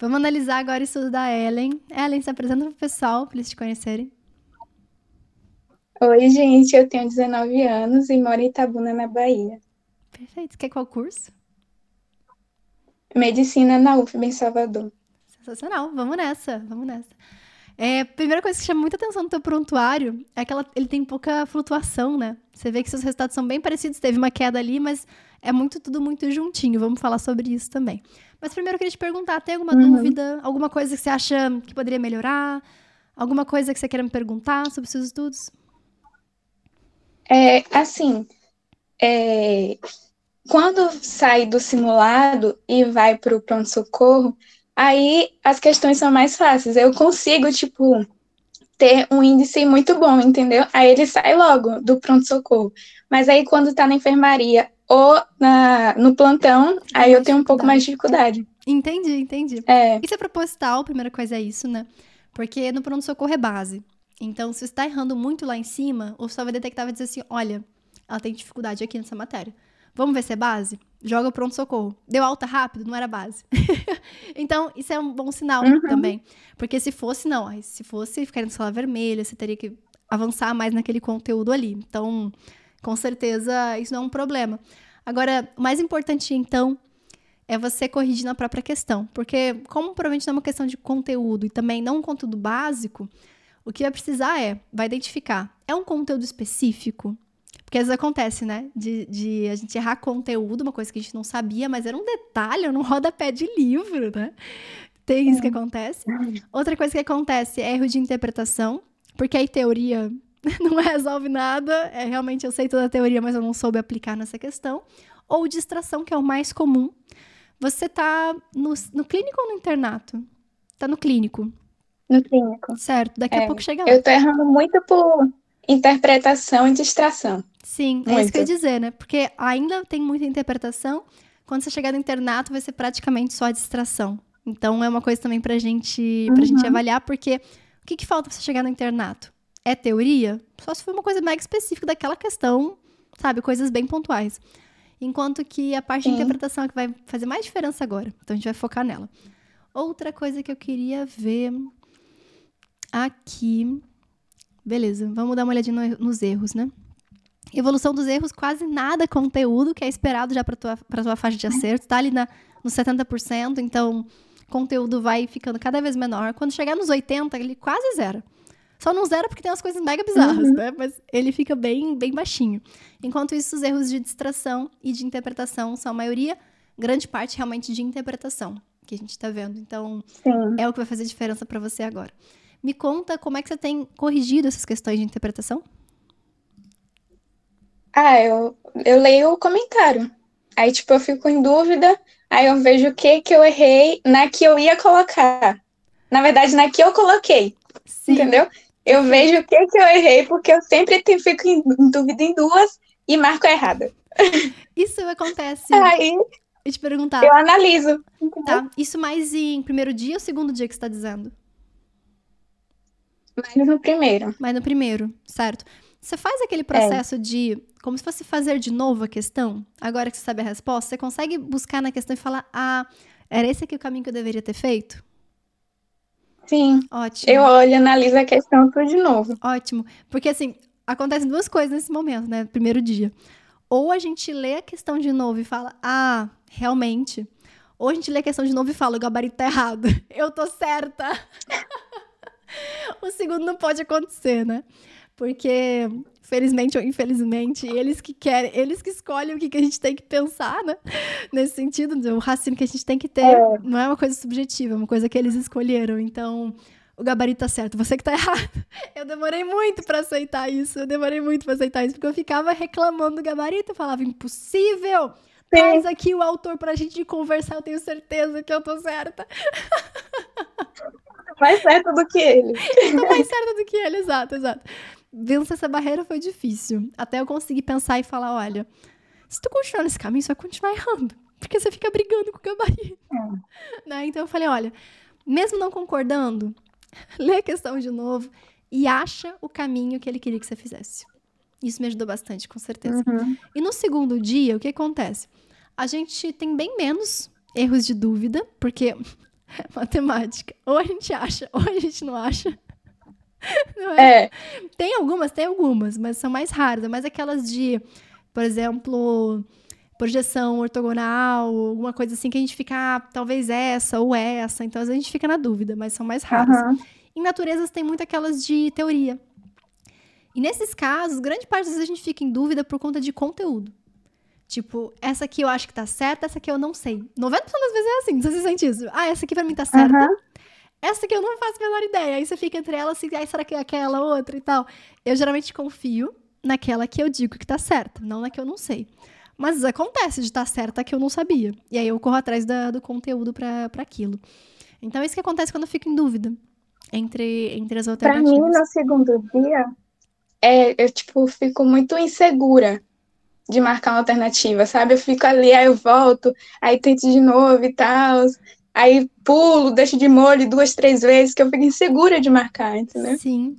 Vamos analisar agora o estudo da Ellen. Ellen, se apresenta para o pessoal, para eles te conhecerem. Oi, gente, eu tenho 19 anos e moro em Itabuna, na Bahia. Perfeito. Quer qual curso? Medicina na UFB em Salvador. Sensacional. Vamos nessa, vamos nessa. É, a primeira coisa que chama muita atenção no teu prontuário é que ela, ele tem pouca flutuação, né? Você vê que seus resultados são bem parecidos, teve uma queda ali, mas é muito tudo muito juntinho. Vamos falar sobre isso também. Mas primeiro eu queria te perguntar, tem alguma uhum. dúvida, alguma coisa que você acha que poderia melhorar? Alguma coisa que você queira me perguntar sobre seus estudos? É, assim, é, quando sai do simulado e vai para o pronto-socorro, aí as questões são mais fáceis. Eu consigo, tipo, ter um índice muito bom, entendeu? Aí ele sai logo do pronto-socorro. Mas aí quando está na enfermaria ou na, no plantão, aí eu tenho um pouco mais de dificuldade. Entendi, entendi. É. Isso é proposital, a primeira coisa é isso, né? Porque no pronto-socorro é base. Então, se você está errando muito lá em cima, o pessoal vai detectar e vai dizer assim: olha, ela tem dificuldade aqui nessa matéria. Vamos ver se é base? Joga pronto-socorro. Deu alta rápido? Não era base. então, isso é um bom sinal uhum. também. Porque se fosse, não. Se fosse ficar na sala vermelha, você teria que avançar mais naquele conteúdo ali. Então, com certeza, isso não é um problema. Agora, o mais importante, então, é você corrigir na própria questão. Porque, como provavelmente não é uma questão de conteúdo e também não um conteúdo básico, o que vai precisar é, vai identificar, é um conteúdo específico? Porque às vezes acontece, né? De, de, a gente errar conteúdo, uma coisa que a gente não sabia, mas era um detalhe, um rodapé de livro, né? Tem isso que acontece. Outra coisa que acontece é erro de interpretação, porque aí teoria não resolve nada. É realmente eu sei toda a teoria, mas eu não soube aplicar nessa questão. Ou distração, que é o mais comum. Você tá no, no clínico ou no internato? Tá no clínico. No clínico. Certo, daqui é, a pouco chega lá. Eu tô errando muito por interpretação e distração. Sim, muito. é isso que eu ia dizer, né? Porque ainda tem muita interpretação. Quando você chegar no internato, vai ser praticamente só a distração. Então é uma coisa também pra gente, pra uhum. gente avaliar, porque o que, que falta pra você chegar no internato? É teoria? Só se for uma coisa mega específica daquela questão, sabe? Coisas bem pontuais. Enquanto que a parte Sim. de interpretação é que vai fazer mais diferença agora. Então a gente vai focar nela. Outra coisa que eu queria ver aqui. Beleza, vamos dar uma olhadinha nos erros, né? Evolução dos erros, quase nada conteúdo que é esperado já para tua, pra tua faixa de acerto, tá ali na, nos 70%, então conteúdo vai ficando cada vez menor. Quando chegar nos 80%, ele quase zero. Só não zero porque tem umas coisas mega bizarras, uhum. né? Mas ele fica bem, bem baixinho. Enquanto isso, os erros de distração e de interpretação são a maioria, grande parte realmente de interpretação que a gente tá vendo. Então, Sim. é o que vai fazer diferença para você agora. Me conta como é que você tem corrigido essas questões de interpretação? Ah, eu, eu leio o comentário. Aí, tipo, eu fico em dúvida, aí eu vejo o que que eu errei na que eu ia colocar. Na verdade, na que eu coloquei. Sim. Entendeu? Eu vejo o que que eu errei, porque eu sempre tenho, fico em dúvida em duas e marco errada. Isso acontece. Aí, eu te perguntar. Eu analiso. Tá. Isso mais em primeiro dia ou segundo dia que você está dizendo? Mais no primeiro. Mais no primeiro, certo. Você faz aquele processo é. de. Como se fosse fazer de novo a questão, agora que você sabe a resposta, você consegue buscar na questão e falar: ah, era esse aqui o caminho que eu deveria ter feito? Sim. Ótimo. Eu olho analiso a questão tudo de novo. Ótimo. Porque assim, acontecem duas coisas nesse momento, né? Primeiro dia. Ou a gente lê a questão de novo e fala: ah, realmente. Ou a gente lê a questão de novo e fala: o gabarito tá errado. Eu tô certa. o segundo não pode acontecer, né? Porque, felizmente ou infelizmente, eles que querem, eles que escolhem o que, que a gente tem que pensar, né? Nesse sentido, o raciocínio que a gente tem que ter é. não é uma coisa subjetiva, é uma coisa que eles escolheram. Então, o gabarito tá certo, você que tá errado. Eu demorei muito para aceitar isso, eu demorei muito para aceitar isso, porque eu ficava reclamando do gabarito, eu falava, impossível! Traz aqui o autor pra gente conversar, eu tenho certeza que eu tô certa. mais certa do que ele. Tô mais certa do que ele, exato, exato. Vencer essa barreira foi difícil. Até eu conseguir pensar e falar: olha, se tu continuar nesse caminho, você vai continuar errando. Porque você fica brigando com o gabarito. É. Né? Então eu falei: olha, mesmo não concordando, lê a questão de novo e acha o caminho que ele queria que você fizesse. Isso me ajudou bastante, com certeza. Uhum. E no segundo dia, o que acontece? A gente tem bem menos erros de dúvida, porque matemática. Ou a gente acha, ou a gente não acha. Não é? é? Tem algumas, tem algumas, mas são mais raras. É mais aquelas de, por exemplo, projeção ortogonal, alguma coisa assim que a gente fica, ah, talvez essa ou essa. Então, às vezes a gente fica na dúvida, mas são mais raras. Uhum. Em naturezas tem muito aquelas de teoria. E nesses casos, grande parte das vezes a gente fica em dúvida por conta de conteúdo. Tipo, essa aqui eu acho que tá certa, essa aqui eu não sei. 90% das vezes é assim, você sente isso. Ah, essa aqui pra mim tá certa. Uhum. Essa aqui eu não faço a menor ideia. Aí você fica entre elas assim, ai, será que é aquela outra e tal? Eu geralmente confio naquela que eu digo que tá certa, não na que eu não sei. Mas acontece de estar tá certa que eu não sabia. E aí eu corro atrás da, do conteúdo para aquilo. Então é isso que acontece quando eu fico em dúvida entre, entre as alternativas. Pra mim, no segundo dia, é, eu, tipo, fico muito insegura de marcar uma alternativa, sabe? Eu fico ali, aí eu volto, aí tento de novo e tal. Aí pulo, deixo de molho duas, três vezes, que eu fico insegura de marcar, entendeu? Sim.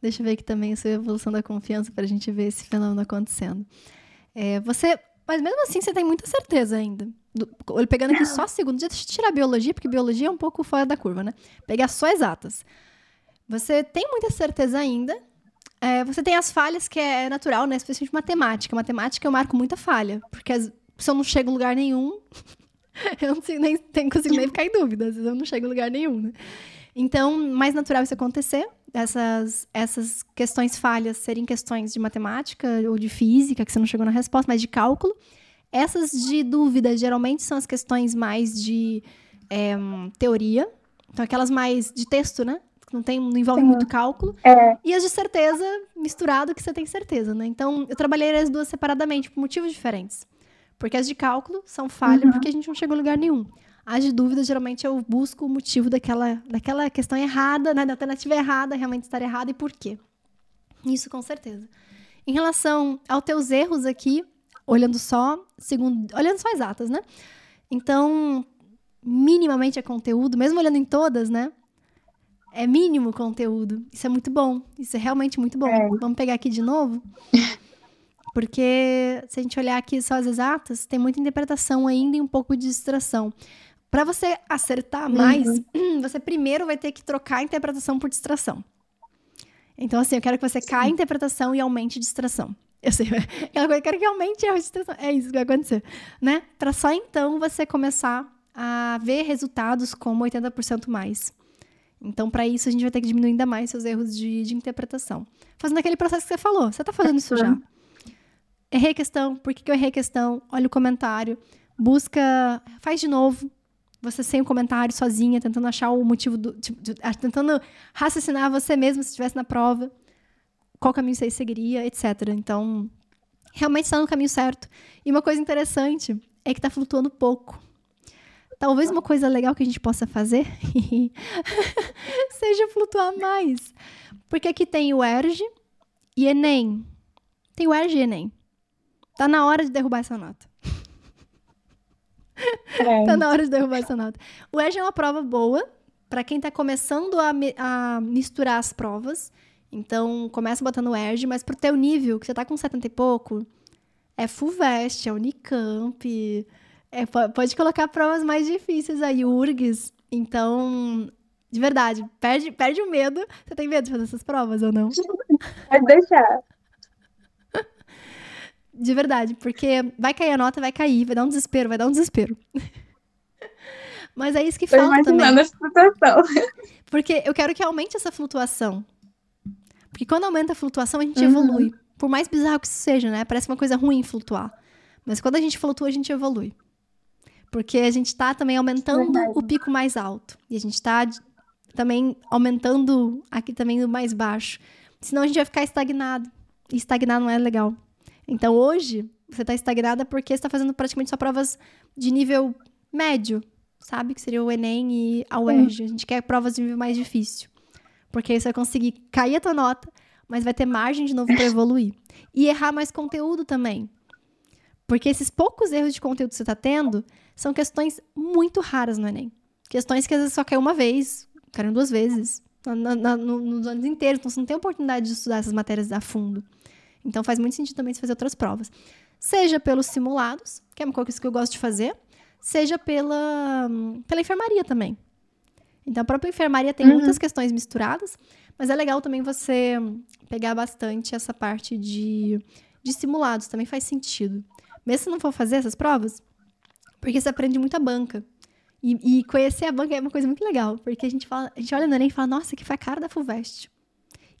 Deixa eu ver aqui também a sua evolução da confiança para a gente ver esse fenômeno acontecendo. É, você, mas mesmo assim você tem muita certeza ainda. Do, pegando aqui só segundo, deixa eu tirar a biologia, porque biologia é um pouco fora da curva, né? Pegar só exatas. Você tem muita certeza ainda é, você tem as falhas que é natural, né? Especialmente matemática. Matemática eu marco muita falha, porque as, se eu não chego em lugar nenhum, eu não consigo nem, nem, consigo nem ficar em dúvida, às vezes eu não chego em lugar nenhum, né? Então, mais natural isso acontecer, essas, essas questões falhas serem questões de matemática ou de física, que você não chegou na resposta, mas de cálculo. Essas de dúvida, geralmente, são as questões mais de é, teoria, então aquelas mais de texto, né? Não tem, não envolve Sim. muito cálculo. É. E as de certeza, misturado que você tem certeza, né? Então, eu trabalhei as duas separadamente, por motivos diferentes. Porque as de cálculo são falha uhum. porque a gente não chegou a lugar nenhum. As de dúvida, geralmente, eu busco o motivo daquela, daquela questão errada, né? da alternativa errada, realmente estar errada e por quê. Isso com certeza. Em relação aos teus erros aqui, olhando só, segundo, olhando só exatas, né? Então, minimamente é conteúdo, mesmo olhando em todas, né? É mínimo conteúdo. Isso é muito bom. Isso é realmente muito bom. É. Vamos pegar aqui de novo. Porque se a gente olhar aqui só as exatas, tem muita interpretação ainda e um pouco de distração. Para você acertar mais, uhum. você primeiro vai ter que trocar a interpretação por distração. Então, assim, eu quero que você caia a interpretação e aumente a distração. Eu sei, eu quero que aumente a distração. É isso que vai acontecer, né? Para só então você começar a ver resultados como 80% mais. Então, para isso, a gente vai ter que diminuir ainda mais seus erros de, de interpretação. Fazendo aquele processo que você falou. Você está fazendo isso já. Errei a questão. Por que, que eu errei a questão? Olha o comentário. Busca. Faz de novo. Você sem o comentário, sozinha, tentando achar o motivo do. Tipo, de, tentando raciocinar você mesmo se estivesse na prova. Qual caminho você seguiria, etc. Então, realmente está no caminho certo. E uma coisa interessante é que está flutuando pouco. Talvez uma coisa legal que a gente possa fazer seja flutuar mais. Porque aqui tem o ERG e Enem. Tem o ERG e Enem. Tá na hora de derrubar essa nota. É. tá na hora de derrubar essa nota. O ERG é uma prova boa para quem tá começando a, a, misturar as provas. Então, começa botando o ERG, mas pro teu nível, que você tá com 70 e pouco, é FUVEST, é Unicamp, é, pode colocar provas mais difíceis aí, URGS. Então, de verdade, perde, perde o medo. Você tem medo de fazer essas provas ou não? Pode deixar. De verdade, porque vai cair a nota, vai cair, vai dar um desespero, vai dar um desespero. Mas é isso que Tô falta também. Essa situação. Porque eu quero que aumente essa flutuação. Porque quando aumenta a flutuação, a gente uhum. evolui. Por mais bizarro que isso seja, né? Parece uma coisa ruim flutuar. Mas quando a gente flutua, a gente evolui. Porque a gente está também aumentando Verdade. o pico mais alto. E a gente está também aumentando aqui também o mais baixo. Senão a gente vai ficar estagnado. E estagnar não é legal. Então hoje, você está estagnada porque você está fazendo praticamente só provas de nível médio, sabe? Que seria o Enem e a UERJ. A gente quer provas de nível mais difícil. Porque aí você vai conseguir cair a tua nota, mas vai ter margem de novo para evoluir. E errar mais conteúdo também. Porque esses poucos erros de conteúdo que você está tendo são questões muito raras no Enem. Questões que às vezes só caiu uma vez, caiu duas vezes, na, na, no, nos anos inteiros. Então, você não tem oportunidade de estudar essas matérias a fundo. Então, faz muito sentido também você fazer outras provas. Seja pelos simulados, que é uma coisa que eu gosto de fazer, seja pela, pela enfermaria também. Então, a própria enfermaria tem Uhum. muitas questões misturadas, mas é legal também você pegar bastante essa parte de, de simulados, também faz sentido. Mesmo se não for fazer essas provas, porque você aprende muita banca. E, e conhecer a banca é uma coisa muito legal, porque a gente, fala, a gente olha no Enem e fala, nossa, que foi a cara da FUVEST.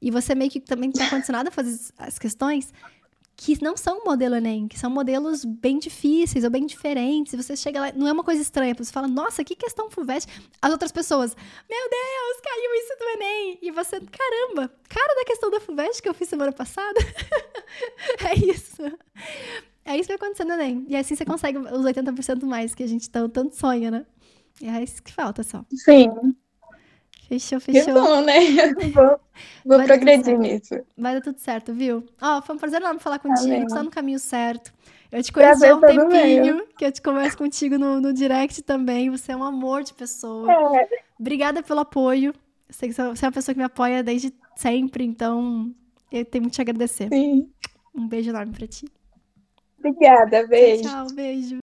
E você meio que também está condicionado a fazer as- questões que não são modelo Enem, que são modelos bem difíceis ou bem diferentes. Você chega lá, não é uma coisa estranha, você fala, nossa, que questão FUVEST. As outras pessoas, meu Deus, caiu isso do Enem. E você, caramba, cara da questão da FUVEST que eu fiz semana passada. é isso. É isso que vai acontecer no Enem. E assim você consegue os 80% mais que a gente tão- tanto sonha, né? E é isso que falta só. Sim, Fechou, que fechou. bom, né? vou vou progredir nisso. Vai dar tudo certo, viu? Ó, foi um prazer enorme falar contigo. Amém. Tá no caminho certo. Eu te conheço Prazer há um tempinho, que eu te converso contigo no, no direct também. Você é um amor de pessoa. É, Obrigada pelo apoio. Eu sei que você é uma pessoa que me apoia desde sempre, então eu tenho muito a te agradecer. sim. Um beijo enorme pra ti. Obrigada, beijo. Tchau, beijo.